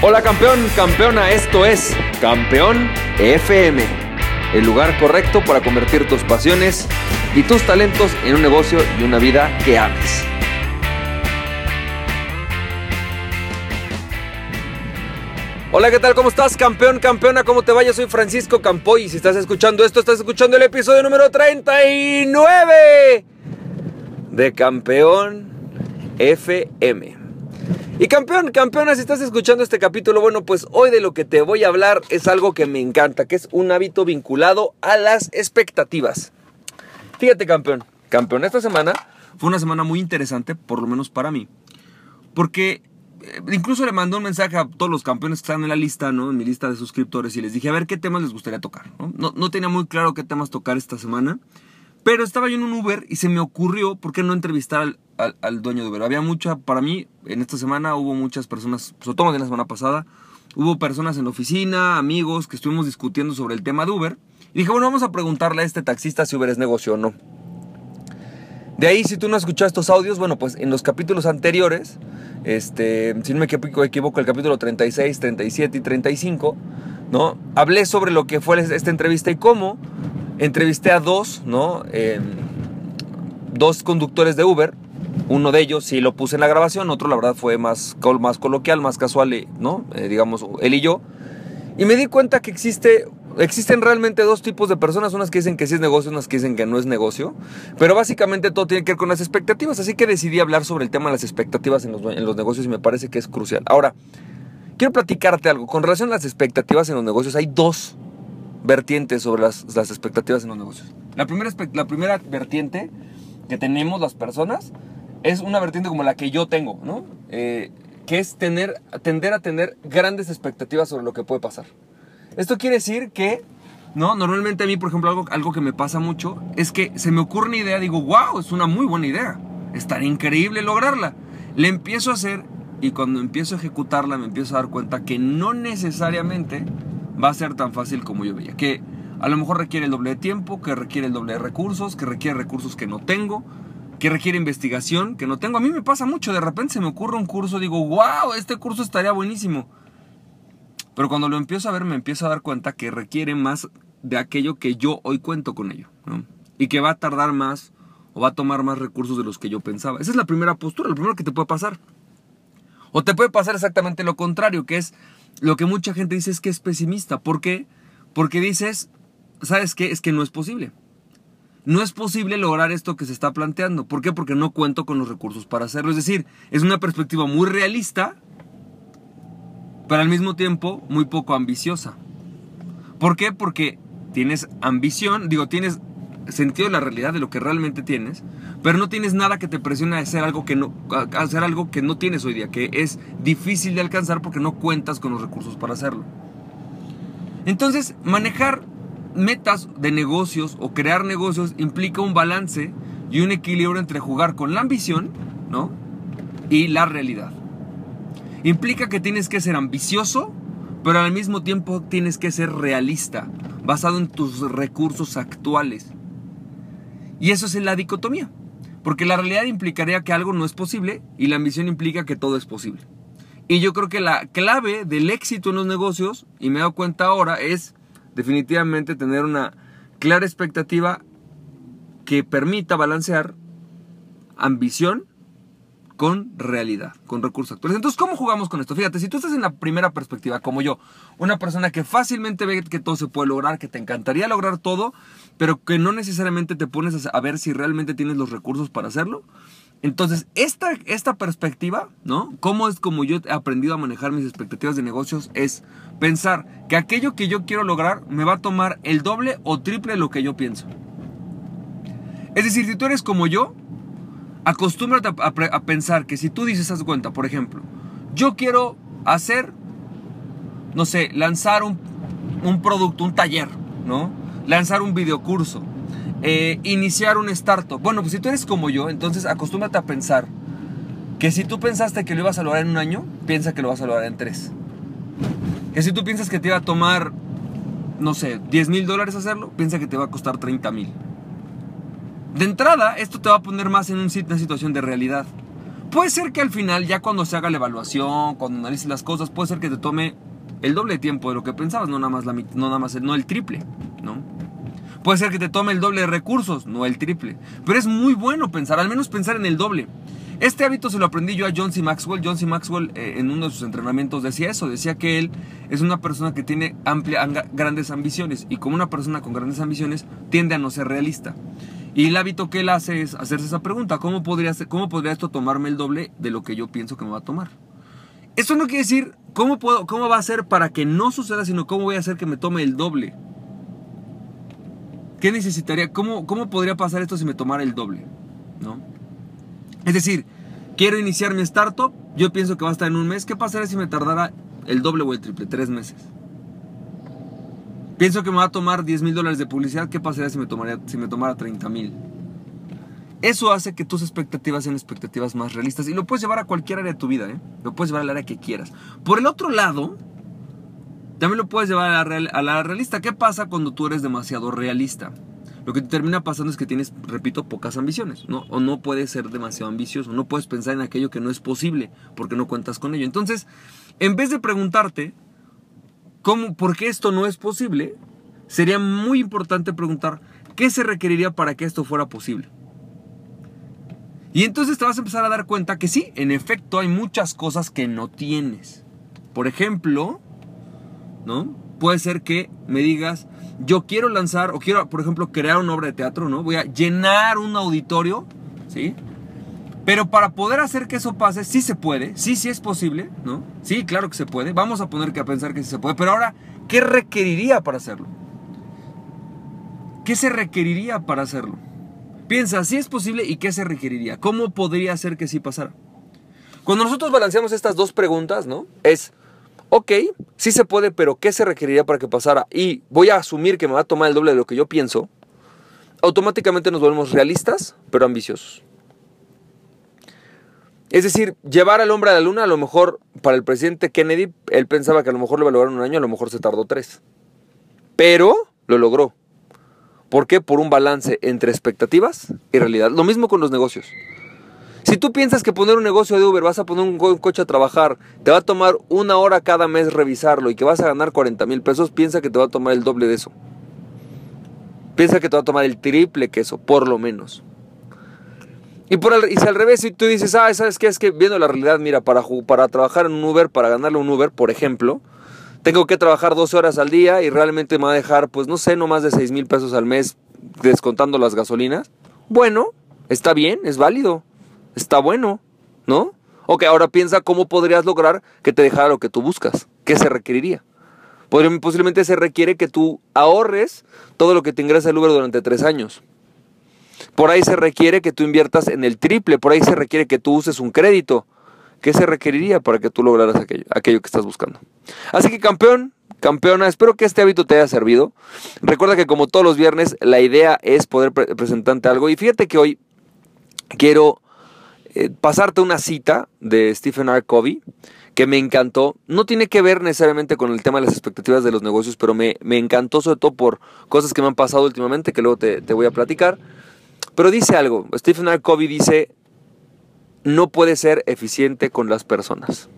Hola campeón, campeona, esto es Campeón FM, el lugar correcto para convertir tus pasiones y tus talentos en un negocio y una vida que ames. Hola, ¿qué tal? ¿Cómo estás, campeón, campeona? ¿Cómo te va? Yo soy Francisco Campoy y si estás escuchando esto, estás escuchando el episodio número 39 de Campeón FM. Y campeón, campeona, si estás escuchando este capítulo, bueno, pues hoy de lo que te voy a hablar es algo que me encanta, que es un hábito vinculado a las expectativas. Fíjate, campeón, campeón, esta semana fue una semana muy interesante, por lo menos para mí, porque eh, incluso le mandé un mensaje a todos los campeones que están en la lista, ¿no? En mi lista de suscriptores y les dije, a ver qué temas les gustaría tocar, ¿no? No, tenía muy claro qué temas tocar esta semana. Pero estaba yo en un Uber y se me ocurrió, ¿por qué no entrevistar al, al, dueño de Uber. Había mucha, para mí, en esta semana hubo muchas personas, sobre todo en la semana pasada, hubo personas en la oficina, amigos, que estuvimos discutiendo sobre el tema de Uber. Y dije, bueno, vamos a preguntarle a este taxista si Uber es negocio o no. De ahí, si tú no has escuchado estos audios, bueno, pues en los capítulos anteriores, este, si no me equivoco, el capítulo 36, 37 y 35, ¿no? Hablé sobre lo que fue esta entrevista y cómo entrevisté a dos, ¿no? Em, dos conductores de Uber uno de ellos sí lo puse en la grabación, otro la verdad fue más, más coloquial, más casual, eh, ¿no? Eh, digamos, él y yo. Y me di cuenta que existe, existen realmente dos tipos de personas, unas que dicen que sí es negocio, unas que dicen que no es negocio. Pero básicamente todo tiene que ver con las expectativas, así que decidí hablar sobre el tema de las expectativas en los, en los negocios y me parece que es crucial. Ahora, quiero platicarte algo. Con relación a las expectativas en los negocios, hay dos vertientes sobre las, las expectativas en los negocios. La primera, la primera vertiente que tenemos las personas es una vertiente como la que yo tengo, ¿no? Eh, que es tener, tender a tener grandes expectativas sobre lo que puede pasar. Esto quiere decir que, ¿no? Normalmente a mí, por ejemplo, algo, algo que me pasa mucho es que se me ocurre una idea, digo, wow, es una muy buena idea, estaría increíble lograrla. Le empiezo a hacer y cuando empiezo a ejecutarla me empiezo a dar cuenta que no necesariamente va a ser tan fácil como yo veía. Que a lo mejor requiere el doble de tiempo, que requiere el doble de recursos, que requiere recursos que no tengo, que requiere investigación, que no tengo. A mí me pasa mucho, de repente se me ocurre un curso, digo, wow, este curso estaría buenísimo. Pero cuando lo empiezo a ver, me empiezo a dar cuenta que requiere más de aquello que yo hoy cuento con ello. Y que va a tardar más o va a tomar más recursos de los que yo pensaba. Esa es la primera postura, lo primero que te puede pasar. O te puede pasar exactamente lo contrario, que es lo que mucha gente dice es que es pesimista. ¿Por qué? Porque dices, ¿sabes qué? Es que no es posible no es posible lograr esto que se está planteando. ¿Por qué? Porque no cuento con los recursos para hacerlo. Es decir, es una perspectiva muy realista, pero al mismo tiempo muy poco ambiciosa. ¿Por qué? Porque tienes ambición, digo, tienes sentido de la realidad de lo que realmente tienes, pero no tienes nada que te presione a hacer algo que no, hacer algo que no tienes hoy día, que es difícil de alcanzar porque no cuentas con los recursos para hacerlo. Entonces, manejar metas de negocios o crear negocios implica un balance y un equilibrio entre jugar con la ambición, ¿no? Y la realidad. Implica que tienes que ser ambicioso, pero al mismo tiempo tienes que ser realista, basado en tus recursos actuales. Y eso es la dicotomía, porque la realidad implicaría que algo no es posible y la ambición implica que todo es posible. Y yo creo que la clave del éxito en los negocios, y me he dado cuenta ahora, es definitivamente tener una clara expectativa que permita balancear ambición con realidad, con recursos actuales. Entonces, ¿cómo jugamos con esto? Fíjate, si tú estás en la primera perspectiva, como yo, una persona que fácilmente ve que todo se puede lograr, que te encantaría lograr todo, pero que no necesariamente te pones a ver si realmente tienes los recursos para hacerlo, entonces, esta, esta perspectiva, ¿no? ¿Cómo es como yo he aprendido a manejar mis expectativas de negocios? Es pensar que aquello que yo quiero lograr me va a tomar el doble o triple de lo que yo pienso. Es decir, si tú eres como yo, acostúmbrate a, pensar que si tú dices, haz cuenta, por ejemplo, yo quiero hacer, no sé, lanzar un, un producto, un taller, ¿no? Lanzar un videocurso eh, iniciar un startup. Bueno, pues si tú eres como yo, entonces acostúmbrate a pensar que si tú pensaste que lo ibas a lograr en un año, piensa que lo vas a lograr en tres. Que si tú piensas que te iba a tomar, no sé, 10 mil dólares hacerlo, piensa que te va a costar 30 mil. De entrada, esto te va a poner más en una situación de realidad. Puede ser que al final, ya cuando se haga la evaluación, cuando analices las cosas, puede ser que te tome el doble tiempo de lo que pensabas, no nada más, no nada más no el triple, ¿no? Puede ser que te tome el doble de recursos, no el triple. Pero es muy bueno pensar, al menos pensar en el doble. Este hábito se lo aprendí yo a John C. Maxwell. John C. Maxwell eh, en uno de sus entrenamientos decía eso, decía que él es una persona que tiene amplia, grandes ambiciones y como una persona con grandes ambiciones tiende a no ser realista. Y el hábito que él hace es hacerse esa pregunta, ¿cómo podría, cómo podría esto tomarme el doble de lo que yo pienso que me va a tomar? Esto no quiere decir cómo, puedo, cómo va a ser para que no suceda, sino cómo voy a hacer que me tome el doble. ¿Qué necesitaría? ¿Cómo, cómo podría pasar esto si me tomara el doble? ¿No? Es decir, quiero iniciar mi startup, yo pienso que va a estar en un mes. ¿Qué pasaría si me tardara el doble o el triple? Tres meses. Pienso que me va a tomar 10 mil dólares de publicidad. ¿Qué pasaría si me, tomaría, si me tomara 30 mil? Eso hace que tus expectativas sean expectativas más realistas y lo puedes llevar a cualquier área de tu vida, ¿eh? Lo puedes llevar al área que quieras. Por el otro lado, también lo puedes llevar a la, realista. ¿Qué pasa cuando tú eres demasiado realista? Lo que te termina pasando es que tienes, repito, pocas ambiciones, ¿no? O no puedes ser demasiado ambicioso, no puedes pensar en aquello que no es posible porque no cuentas con ello. Entonces, en vez de preguntarte, ¿cómo, por qué esto no es posible? Sería muy importante preguntar, ¿qué se requeriría para que esto fuera posible? Y entonces te vas a empezar a dar cuenta que sí, en efecto hay muchas cosas que no tienes. Por ejemplo, ¿no? Puede ser que me digas, yo quiero lanzar o quiero, por ejemplo, crear una obra de teatro, ¿no? Voy a llenar un auditorio, ¿sí? Pero para poder hacer que eso pase, sí se puede, sí, sí es posible, ¿no? Sí, claro que se puede. Vamos a poner que a pensar que sí se puede. Pero ahora, ¿qué requeriría para hacerlo? ¿Qué se requeriría para hacerlo? Piensa, si es posible y qué se requeriría. ¿Cómo podría hacer que sí pasara? Cuando nosotros balanceamos estas dos preguntas, ¿no? Es, ok, sí se puede, pero ¿qué se requeriría para que pasara? Y voy a asumir que me va a tomar el doble de lo que yo pienso. Automáticamente nos volvemos realistas, pero ambiciosos. Es decir, llevar al hombre a la luna, a lo mejor para el presidente Kennedy, él pensaba que a lo mejor lo en un año, a lo mejor se tardó tres. Pero lo logró. ¿Por qué? Por un balance entre expectativas y realidad. Lo mismo con los negocios. Si tú piensas que poner un negocio de Uber, vas a poner un coche a trabajar, te va a tomar una hora cada mes revisarlo y que vas a ganar 40 mil pesos, piensa que te va a tomar el doble de eso. Piensa que te va a tomar el triple que eso, por lo menos. Y, por y si al revés, si tú dices, ah, ¿sabes qué? Es que viendo la realidad, mira, para, para trabajar en un Uber, para ganarle un Uber, por ejemplo, tengo que trabajar 12 horas al día y realmente me va a dejar, pues no sé, no más de 6 mil pesos al mes descontando las gasolinas. Bueno, está bien, es válido está bueno, ¿no? Ok, ahora piensa cómo podrías lograr que te dejara lo que tú buscas. ¿Qué se requeriría? posiblemente se requiere que tú ahorres todo lo que te ingresa el Uber durante tres años. Por ahí se requiere que tú inviertas en el triple, por ahí se requiere que tú uses un crédito. ¿Qué se requeriría para que tú lograras aquello, aquello que estás buscando? Así que campeón, campeona, espero que este hábito te haya servido. Recuerda que como todos los viernes, la idea es poder presentarte algo. Y fíjate que hoy quiero eh, pasarte una cita de Stephen R. Covey que me encantó. No tiene que ver necesariamente con el tema de las expectativas de los negocios, pero me, encantó sobre todo por cosas que me han pasado últimamente que luego te, te voy a platicar. Pero dice algo, Stephen R. Covey dice, no puede ser eficiente con las personas.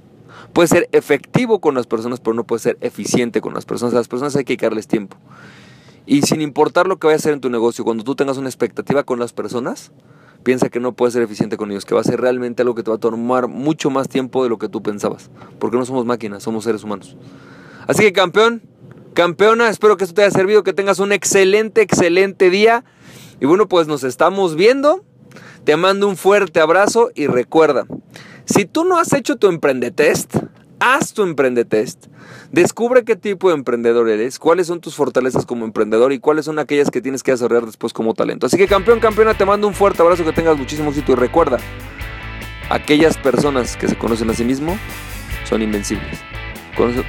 Puede ser efectivo con las personas, pero no puede ser eficiente con las personas. A las personas hay que dedicarles tiempo. Y sin importar lo que vaya a hacer en tu negocio, cuando tú tengas una expectativa con las personas, piensa que no puedes ser eficiente con ellos, que va a ser realmente algo que te va a tomar mucho más tiempo de lo que tú pensabas, porque no somos máquinas, somos seres humanos. Así que campeón, campeona, espero que esto te haya servido, que tengas un excelente, excelente día. Y bueno, pues nos estamos viendo. Te mando un fuerte abrazo y recuerda, si tú no has hecho tu emprendetest, haz tu emprendetest. Descubre qué tipo de emprendedor eres, cuáles son tus fortalezas como emprendedor y cuáles son aquellas que tienes que desarrollar después como talento. Así que campeón, campeona, te mando un fuerte abrazo, que tengas muchísimo éxito y recuerda, aquellas personas que se conocen a sí mismo son invencibles.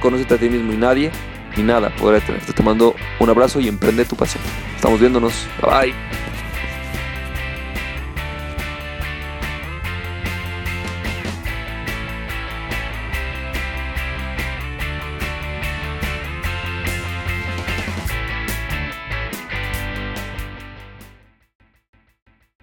conócete a ti mismo y nadie ni nada podrá detenerte. Te mando un abrazo y emprende tu pasión. Estamos viéndonos. Bye.